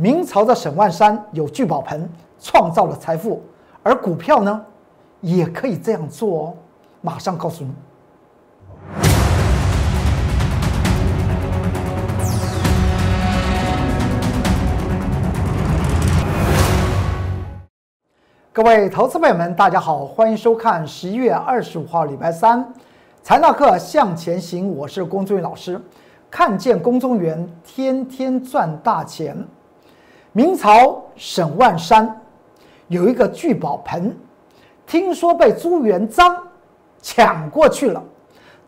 明朝的沈万山有聚宝盆，创造了财富，而股票呢，也可以这样做哦。马上告诉你。各位投资朋友们，大家好，欢迎收看十一月二十五号礼拜三财纳课向前行，我是龚忠元老师。看见宫中元，天天赚大钱。明朝沈万山有一个聚宝盆，听说被朱元璋抢过去了，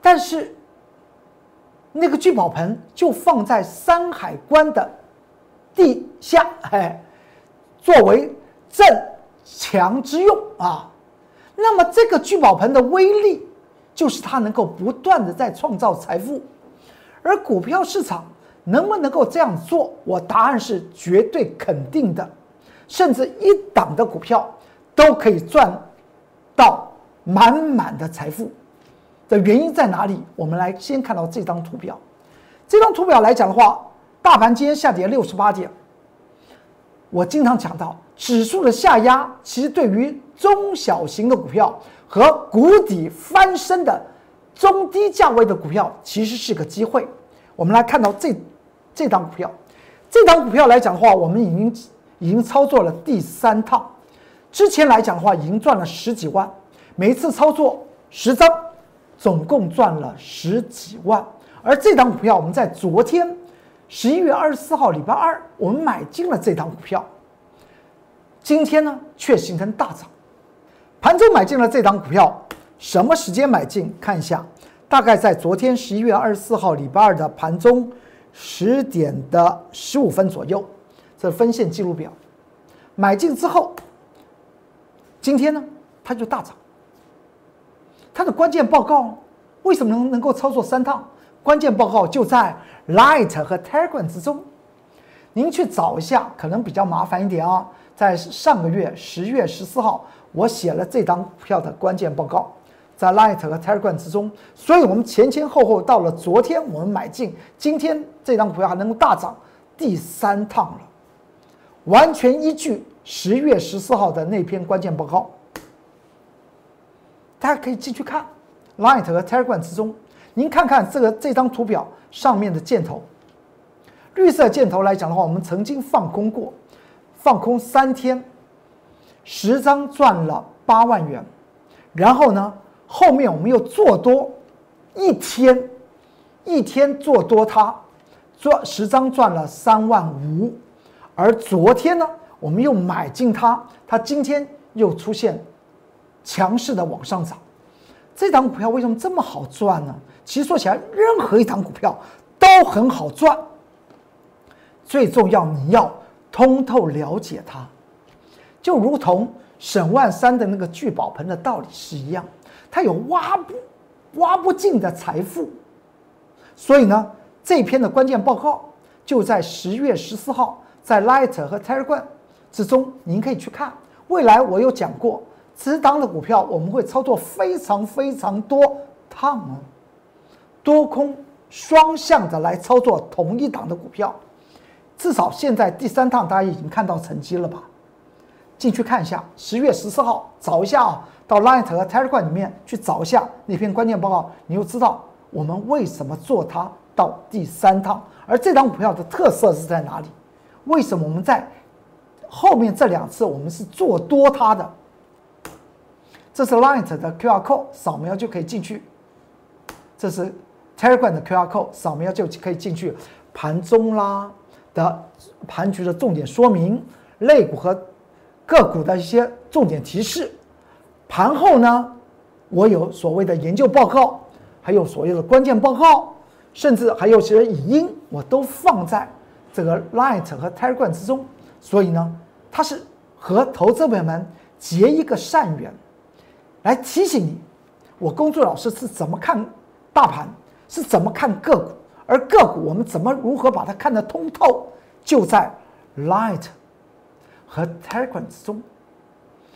但是那个聚宝盆就放在山海关的地下，哎，作为镇。强之用啊，那么这个聚宝盆的威力，就是它能够不断的在创造财富，而股票市场能不能够这样做？我答案是绝对肯定的，甚至一档的股票都可以赚到满满的财富。的原因在哪里？我们来先看到这张图表，这张图表来讲的话，大盘今天下跌六十八点。我经常讲到，指数的下压，其实对于中小型的股票和谷底翻身的中低价位的股票，其实是个机会。我们来看到这这档股票，这档股票来讲的话，我们已经已经操作了第三趟，之前来讲的话，已经赚了十几万，每一次操作十张，总共赚了十几万。而这档股票，我们在昨天。十一月二十四号，礼拜二，我们买进了这档股票。今天呢，却形成大涨。盘中买进了这档股票，什么时间买进？看一下，大概在昨天十一月二十四号礼拜二的盘中十点的十五分左右。这分线记录表，买进之后，今天呢，它就大涨。它的关键报告为什么能能够操作三趟？关键报告就在 Light 和 Telegram 之中，您去找一下，可能比较麻烦一点啊。在上个月十月十四号，我写了这张股票的关键报告，在 Light 和 Telegram 之中，所以我们前前后后到了昨天我们买进，今天这张股票还能够大涨第三趟了，完全依据十月十四号的那篇关键报告，大家可以继续看 Light 和 Telegram 之中。您看看这个这张图表上面的箭头，绿色箭头来讲的话，我们曾经放空过，放空三天，十张赚了八万元，然后呢，后面我们又做多一天，一天做多它，赚十张赚了三万五，而昨天呢，我们又买进它，它今天又出现强势的往上涨。这档股票为什么这么好赚呢？其实说起来，任何一档股票都很好赚。最重要，你要通透了解它，就如同沈万三的那个聚宝盆的道理是一样，它有挖不挖不尽的财富。所以呢，这篇的关键报告就在十月十四号在 Light 和 Telegram 之中，您可以去看。未来我有讲过。此档的股票，我们会操作非常非常多趟啊，多空双向的来操作同一档的股票，至少现在第三趟大家已经看到成绩了吧？进去看一下，十月十四号找一下啊，到 Light 和 Telegram 里面去找一下那篇关键报告，你就知道我们为什么做它到第三趟，而这张股票的特色是在哪里？为什么我们在后面这两次我们是做多它的？这是 Light 的 QR code，扫描就可以进去。这是 Telegram 的 QR code，扫描就可以进去。盘中啦的盘局的重点说明，类股和个股的一些重点提示。盘后呢，我有所谓的研究报告，还有所谓的关键报告，甚至还有些语音，我都放在这个 Light 和 Telegram 之中。所以呢，它是和投资者们结一个善缘。来提醒你，我工作老师是怎么看大盘，是怎么看个股，而个股我们怎么如何把它看得通透，就在 Light 和 Telegram 之中。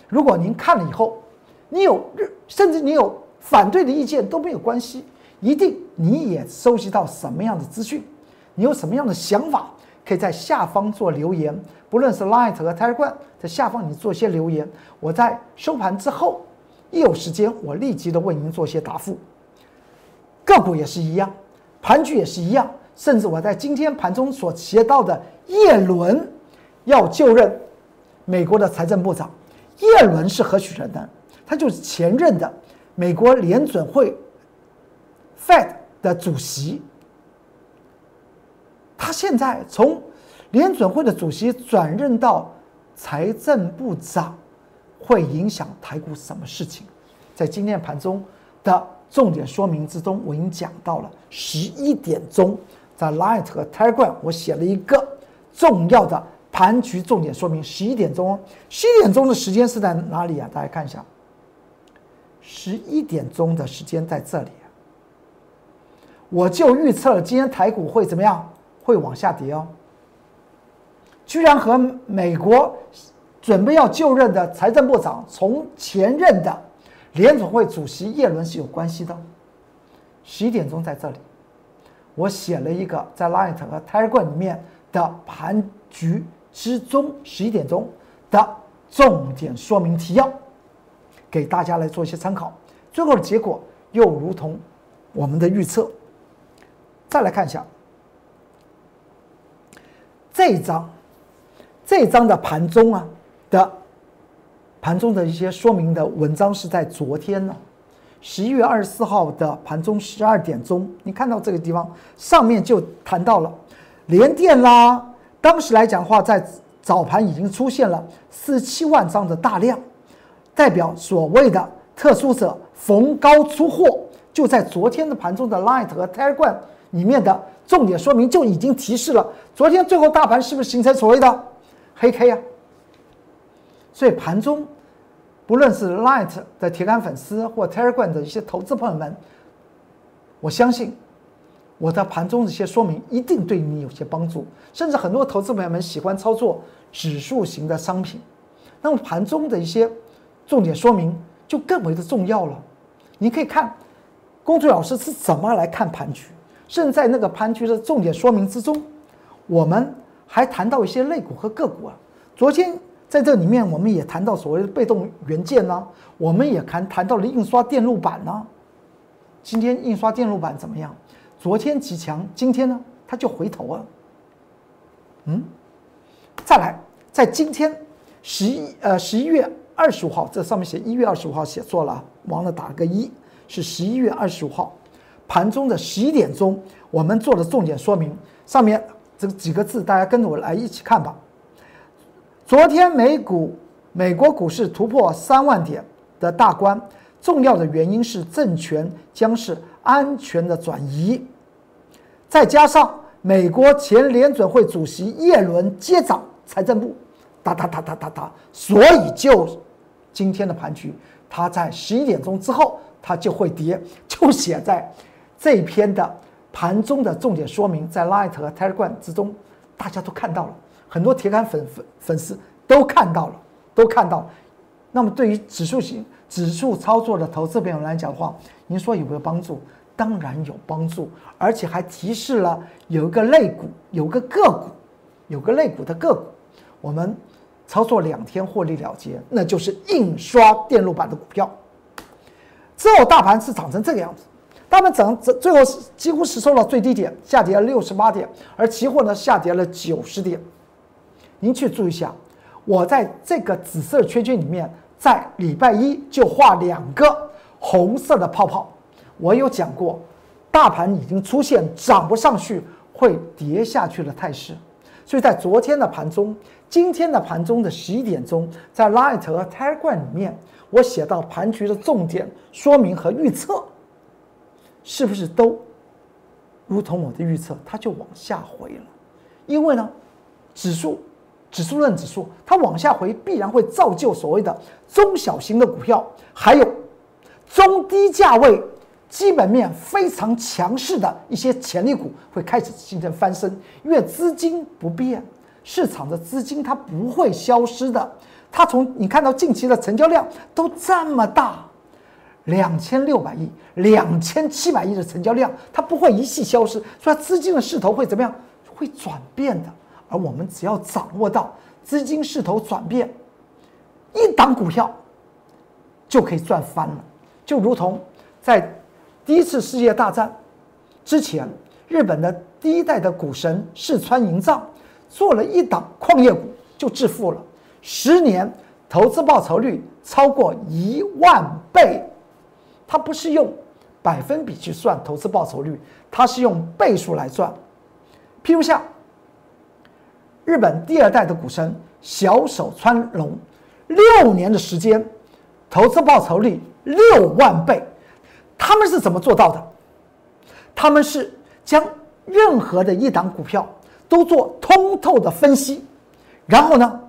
如果您看了以后，你有甚至你有反对的意见都没有关系，一定你也收集到什么样的资讯，你有什么样的想法，可以在下方做留言，不论是 Light 和 Telegram，在下方你做些留言，我在收盘之后一有时间，我立即的为您做些答复。个股也是一样，盘局也是一样，甚至我在今天盘中所写到的叶伦要就任美国的财政部长，耶伦是何许人呢？他就是前任的美国联准会 Fed 的主席。他现在从联准会的主席转任到财政部长，会影响台股什么事情？在今天盘中的重点说明之中，我已经讲到了十一点钟，在 Light 和 Telegram 我写了一个重要的盘局重点说明。十一点钟，十一点钟的时间是在哪里啊？大家看一下，十一点钟的时间在这里。我就预测了今天台股会怎么样？会往下跌哦，居然和美国准备要就任的财政部长从前任的联总会主席耶伦是有关系的。十一点钟在这里，我写了一个在 Light 和 Telegram 里面的盘局之中，十一点钟的重点说明提要，给大家来做一些参考。最后的结果又如同我们的预测，再来看一下。这一章，这一章的盘中啊的盘中的一些说明的文章是在昨天呢，十一月二十四号的盘中十二点钟，你看到这个地方上面就谈到了联电啦。当时来讲的话，在早盘已经出现了四十七万张的大量，代表所谓的特殊者逢高出货，就在昨天的盘中的 Light 和 Telegram 里面的。重点说明就已经提示了，昨天最后大盘是不是形成所谓的黑 K 啊？所以盘中，不论是 Light 的铁杆粉丝或 Telegram 的一些投资朋友们，我相信我的盘中的一些说明一定对你有些帮助。甚至很多投资朋友们喜欢操作指数型的商品，那么盘中的一些重点说明就更为的重要了。你可以看公主老师是怎么来看盘局。正在那个盘局的重点说明之中，我们还谈到一些类股和个股啊。昨天在这里面，我们也谈到所谓的被动元件呢，我们也谈谈到了印刷电路板呢。今天印刷电路板怎么样？昨天极强，今天呢，它就回头了。嗯，再来，在今天十一呃十一月二十五号，这上面写一月二十五号写错了，忘了打个一，是十一月二十五号。盘中的十一点钟，我们做的重点说明，上面这几个字，大家跟着我来一起看吧。昨天美股、美国股市突破三万点的大关，重要的原因是政权将是安全的转移，再加上美国前联准会主席耶伦接掌财政部，哒哒哒哒哒哒，所以就今天的盘局，它在十一点钟之后，它就会跌，就写在。这篇的盘中的重点说明，在 Light 和 Telegram 之中，大家都看到了，很多铁杆粉粉粉丝都看到了，都看到。那么对于指数型指数操作的投资朋友来讲的话，您说有没有帮助？当然有帮助，而且还提示了有一个类股，有个个股，有个类股的个股，我们操作两天获利了结，那就是印刷电路板的股票。之后大盘是涨成这个样子。大盘涨最后几乎是收了最低点，下跌了六十八点，而期货呢下跌了九十点。您去注意一下，我在这个紫色圈圈里面，在礼拜一就画两个红色的泡泡。我有讲过，大盘已经出现涨不上去会跌下去的态势，所以在昨天的盘中，今天的盘中的十一点钟，在 Light 和 Telegram 里面，我写到盘局的重点说明和预测。是不是都如同我的预测，它就往下回了？因为呢，指数、指数论指数，它往下回必然会造就所谓的中小型的股票，还有中低价位、基本面非常强势的一些潜力股会开始形成翻身。因为资金不变，市场的资金它不会消失的。它从你看到近期的成交量都这么大。两千六百亿、两千七百亿的成交量，它不会一气消失，所以资金的势头会怎么样？会转变的。而我们只要掌握到资金势头转变，一档股票就可以赚翻了。就如同在第一次世界大战之前，日本的第一代的股神四川营藏做了一档矿业股就致富了，十年投资报酬率超过一万倍。他不是用百分比去算投资报酬率，他是用倍数来算。譬如像日本第二代的股神小手川龙，六年的时间，投资报酬率六万倍，他们是怎么做到的？他们是将任何的一档股票都做通透的分析，然后呢，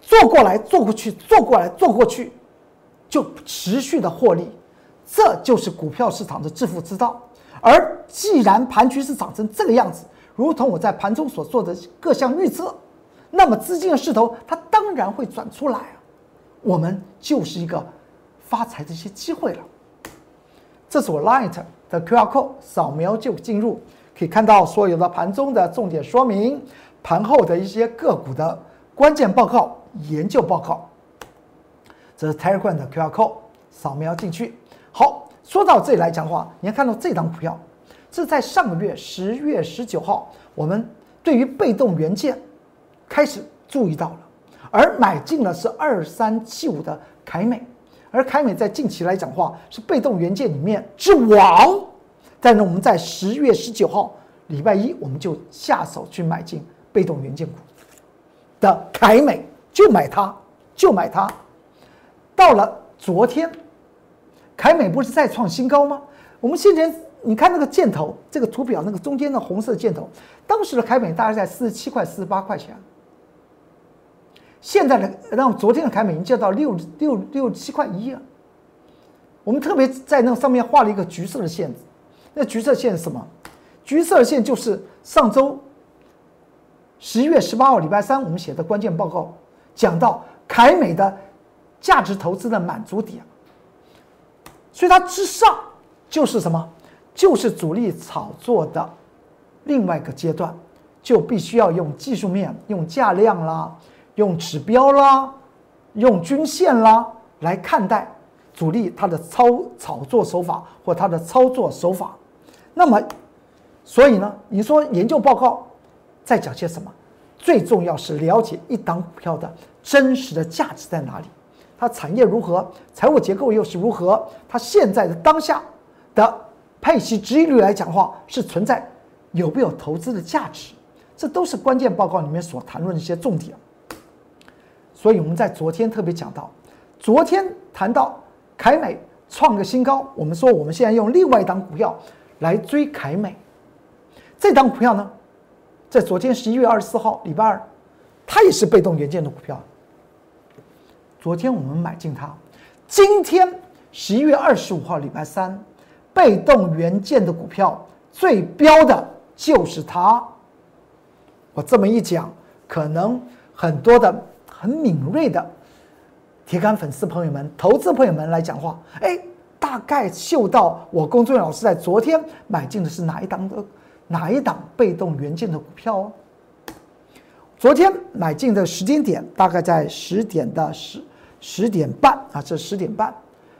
做过来做过去，做过来做过去，就持续的获利。这就是股票市场的致富之道。而既然盘局是长成这个样子，如同我在盘中所做的各项预测，那么资金的势头它当然会转出来啊。我们就是一个发财的一些机会了。这是我 Light 的 QR code，扫描就进入，可以看到所有的盘中的重点说明，盘后的一些个股的关键报告、研究报告。这是 Telegram 的 QR code，扫描进去。好，说到这里来讲的话，你看看到这张股票，是在上个月十月十九号，我们对于被动元件开始注意到了，而买进了是二三七五的凯美，而凯美在近期来讲话是被动元件里面之王，但是我们在十月十九号礼拜一我们就下手去买进被动元件股的凯美，就买它，就买它，到了昨天。凯美不是再创新高吗？我们先前你看那个箭头，这个图表那个中间的红色箭头，当时的凯美大概在四十七块、四十八块钱。现在的，让昨天的凯美已经降到六六六七块一了。我们特别在那上面画了一个橘色的线，那橘色线是什么？橘色线就是上周十一月十八号礼拜三我们写的关键报告，讲到凯美的价值投资的满足点。所以它之上就是什么？就是主力炒作的另外一个阶段，就必须要用技术面、用价量啦、用指标啦、用均线啦来看待主力它的操炒作手法或它的操作手法。那么，所以呢，你说研究报告在讲些什么？最重要是了解一档股票的真实的价值在哪里。它产业如何，财务结构又是如何？它现在的当下的配息收益率来讲话是存在有没有投资的价值？这都是关键报告里面所谈论的一些重点。所以我们在昨天特别讲到，昨天谈到凯美创个新高，我们说我们现在用另外一档股票来追凯美，这档股票呢，在昨天十一月二十四号礼拜二，它也是被动元件的股票。昨天我们买进它，今天十一月二十五号礼拜三，被动元件的股票最标的就是它。我这么一讲，可能很多的很敏锐的铁杆粉丝朋友们、投资朋友们来讲话，哎，大概嗅到我龚俊老师在昨天买进的是哪一档的哪一档被动元件的股票哦？昨天买进的时间点大概在十点的十。十点半啊，这十点半，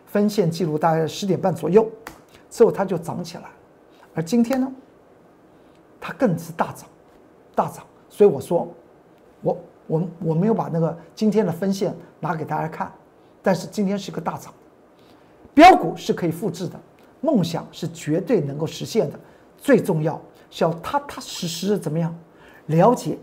分线记录大概十点半左右，之后它就涨起来，而今天呢，它更是大涨，大涨。所以我说，我我我没有把那个今天的分线拿给大家看，但是今天是个大涨，标股是可以复制的，梦想是绝对能够实现的。最重要是要踏踏实实的怎么样了解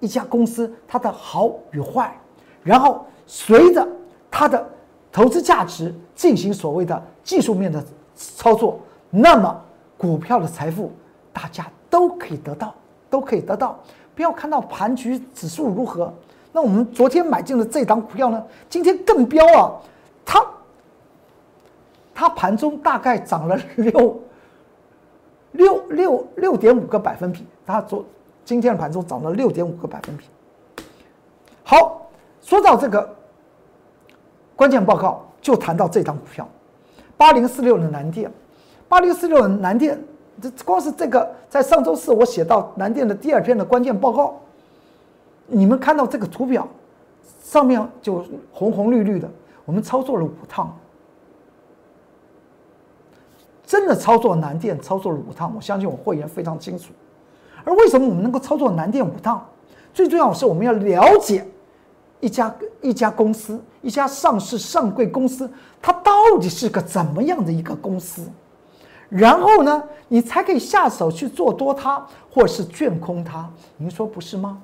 一家公司它的好与坏，然后。随着它的投资价值进行所谓的技术面的操作，那么股票的财富大家都可以得到，都可以得到。不要看到盘局指数如何，那我们昨天买进的这档股票呢，今天更飙啊！它它盘中大概涨了六六六六点五个百分比，它昨今天的盘中涨了六点五个百分比。好，说到这个。关键报告就谈到这张股票，八零四六的南电，八零四六的南电，这光是这个，在上周四我写到南电的第二篇的关键报告，你们看到这个图表上面就红红绿绿的，我们操作了五趟，真的操作南电操作了五趟，我相信我会员非常清楚。而为什么我们能够操作南电五趟？最重要的是我们要了解一家一家公司，一家上市上柜公司，它到底是个怎么样的一个公司，然后呢，你才可以下手去做多它，或是卷空它。您说不是吗？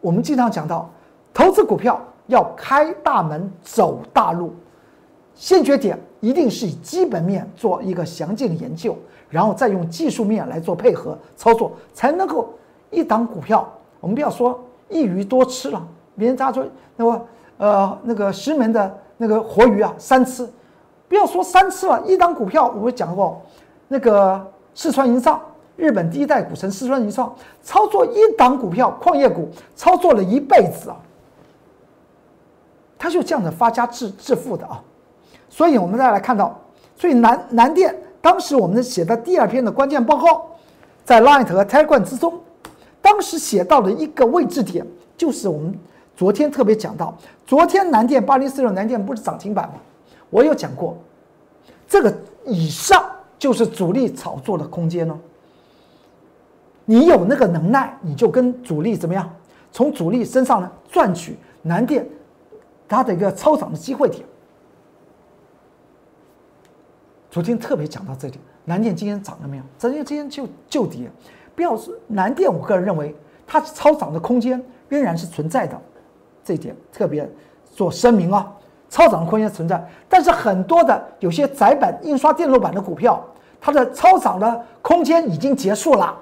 我们经常讲到，投资股票要开大门走大路，先决点一定是以基本面做一个详尽的研究，然后再用技术面来做配合操作，才能够一档股票。我们不要说一鱼多吃了，别人家说那么呃那个石门的那个活鱼啊三吃，不要说三次了，一档股票我讲过，那个四川银上。日本第一代股神四川银创操作一档股票矿业股，操作了一辈子啊，他就这样的发家致致富的啊，所以我们再来看到，所以南南电当时我们写的第二篇的关键报告，在 Light 和 Telegram 之中，当时写到的一个位置点，就是我们昨天特别讲到，昨天南电八零四六南电不是涨停板吗？我有讲过，这个以上就是主力炒作的空间呢。你有那个能耐，你就跟主力怎么样？从主力身上呢赚取南电它的一个超涨的机会点。昨天特别讲到这里，南电今天涨了没有？昨天今天就就跌。不要说南电，我个人认为它超涨的空间仍然是存在的，这一点特别做声明啊。超涨的空间存在，但是很多的有些窄板印刷电路板的股票，它的超涨的空间已经结束了。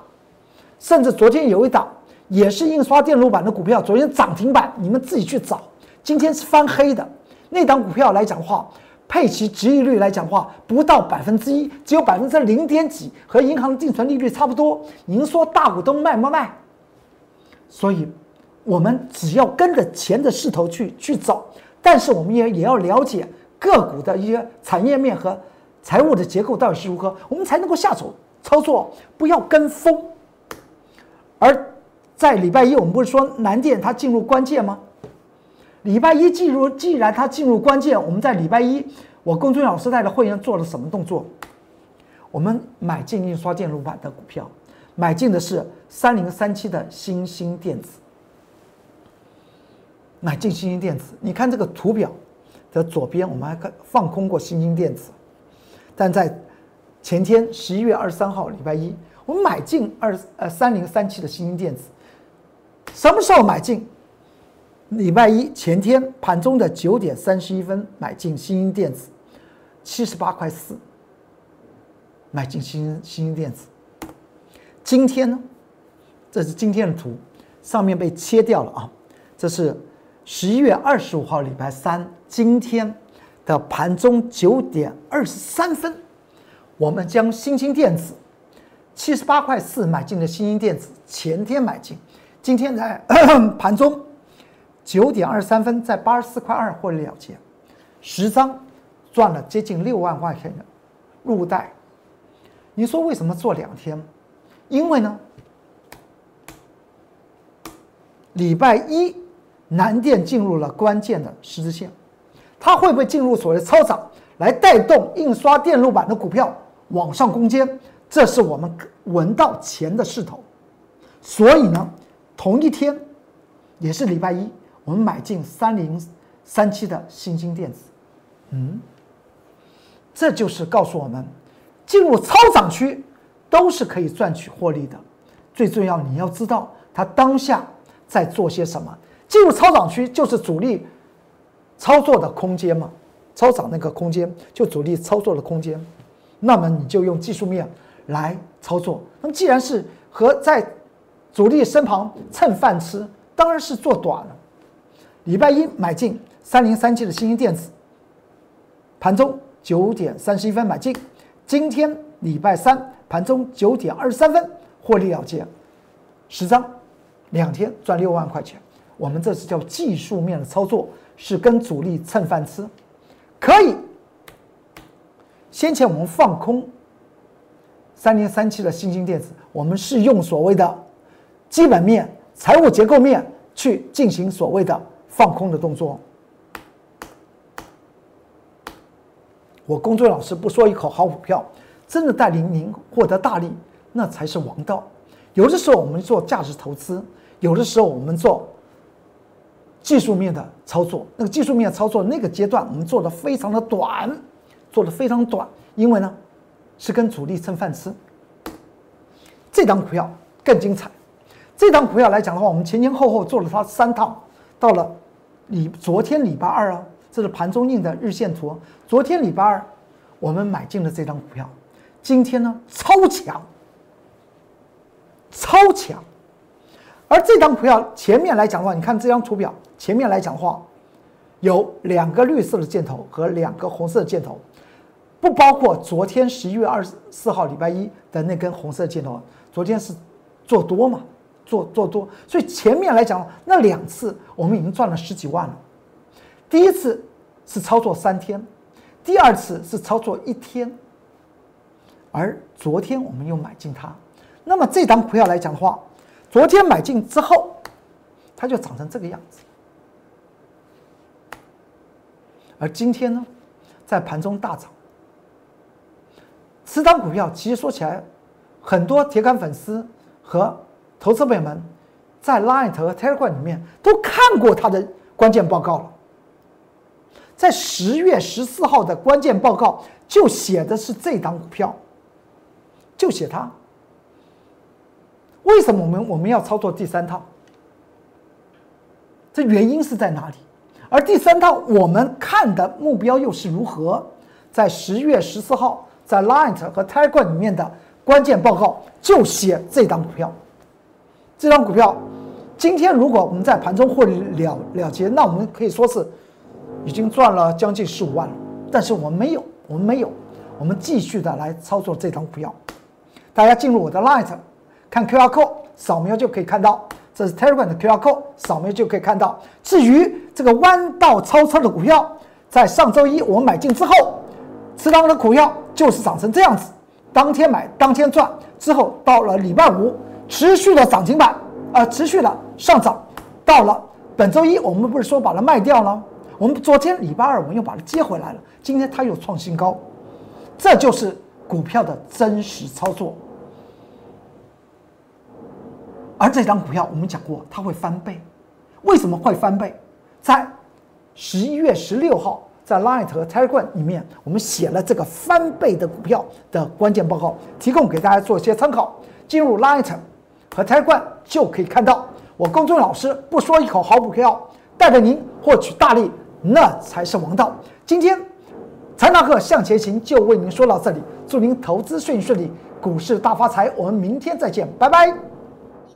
甚至昨天有一档也是印刷电路板的股票，昨天涨停板，你们自己去找。今天是翻黑的那档股票来讲话，配齐值益率来讲话不到百分之一，只有百分之零点几，和银行的定存利率差不多。您说大股东卖不卖？所以，我们只要跟着钱的势头去去走，但是我们也也要了解个股的一些产业面和财务的结构到底是如何，我们才能够下手操作，不要跟风。而在礼拜一，我们不是说南电它进入关键吗？礼拜一进入，既然它进入关键，我们在礼拜一，我公孙老师带的会员做了什么动作？我们买进印刷电路板的股票，买进的是三零三七的新兴电子，买进新兴电子。你看这个图表的左边，我们还看放空过新兴电子，但在前天十一月二十三号礼拜一。我们买进二呃三零三七的新兴电子，什么时候买进？礼拜一前天盘中的九点三十一分买进新兴电子，七十八块四，买进新新兴电子。今天呢？这是今天的图，上面被切掉了啊！这是十一月二十五号礼拜三今天的盘中九点二十三分，我们将新兴电子。七十八块四买进的新兴电子，前天买进，今天在 盘中九点二十三分在八十四块二获利了结，十张赚了接近六万块钱的入袋。你说为什么做两天？因为呢，礼拜一南电进入了关键的十字线，它会不会进入所谓的超涨，来带动印刷电路板的股票往上攻坚？这是我们闻到钱的势头，所以呢，同一天，也是礼拜一，我们买进三零三七的新兴电子，嗯，这就是告诉我们，进入超涨区都是可以赚取获利的。最重要，你要知道它当下在做些什么。进入超涨区就是主力操作的空间嘛，超涨那个空间就主力操作的空间，那么你就用技术面。来操作，那么既然是和在主力身旁蹭饭吃，当然是做短了。礼拜一买进三零三七的新兴电子，盘中九点三十一分买进，今天礼拜三盘中九点二十三分获利了结，十张，两天赚六万块钱。我们这是叫技术面的操作，是跟主力蹭饭吃，可以。先前我们放空。三零三七的新兴电子，我们是用所谓的基本面财务结构面去进行所谓的放空的动作。我工作老师不说一口好股票，真的带领您获得大利，那才是王道。有的时候我们做价值投资，有的时候我们做技术面的操作。那个技术面操作那个阶段，我们做的非常的短，做的非常短，因为呢是跟主力蹭饭吃。这档股票更精彩。这档股票来讲的话，我们前前后后做了它三趟，到了礼昨天礼拜二啊。这是盘中印的日线图。昨天礼拜二，我们买进了这张股票。今天呢，超强，超强。而这张股票前面来讲的话，你看这张图表，前面来讲的话，有两个绿色的箭头和两个红色的箭头，不包括昨天十一月二十四号礼拜一的那根红色箭头。昨天是做多嘛，做做多，所以前面来讲那两次我们已经赚了十几万了。第一次是操作三天，第二次是操作一天，而昨天我们又买进它。那么这张股票来讲的话，昨天买进之后，它就长成这个样子。而今天呢，在盘中大涨。此档股票其实说起来，很多铁杆粉丝和投资朋友们在 Line 和 Telegram 里面都看过它的关键报告了。在十月十四号的关键报告就写的是这档股票，就写它。为什么我们我们要操作第三套？这原因是在哪里？而第三套我们看的目标又是如何？在十月十四号在 Light 和 Tiger 里面的关键报告就写这档股票。这张股票今天如果我们在盘中获利了了结，那我们可以说是。已经赚了将近十五万了，但是我们没有，我们没有，我们继续的来操作这张股票。大家进入我的 Light，看 QR code 扫描就可以看到，这是 Telegram 的 QR code 扫描就可以看到。至于这个弯道超车的股票，在上周一我们买进之后，此档的股票就是涨成这样子，当天买当天赚，之后到了礼拜五持续的涨停板，呃，持续的上涨，到了本周一我们不是说把它卖掉了？我们昨天礼拜二，我们又把它接回来了。今天它又创新高，这就是股票的真实操作。而这张股票，我们讲过，它会翻倍。为什么会翻倍？在十一月十六号，在 Light 和 Telegram 里面，我们写了这个翻倍的股票的关键报告，提供给大家做一些参考。进入 Light 和 Telegram 就可以看到，我公众老师不说一口好股票，带着您获取大利。那才是王道。今天财纳克向前行就为您说到这里，祝您投资顺顺利，股市大发财。我们明天再见，拜拜。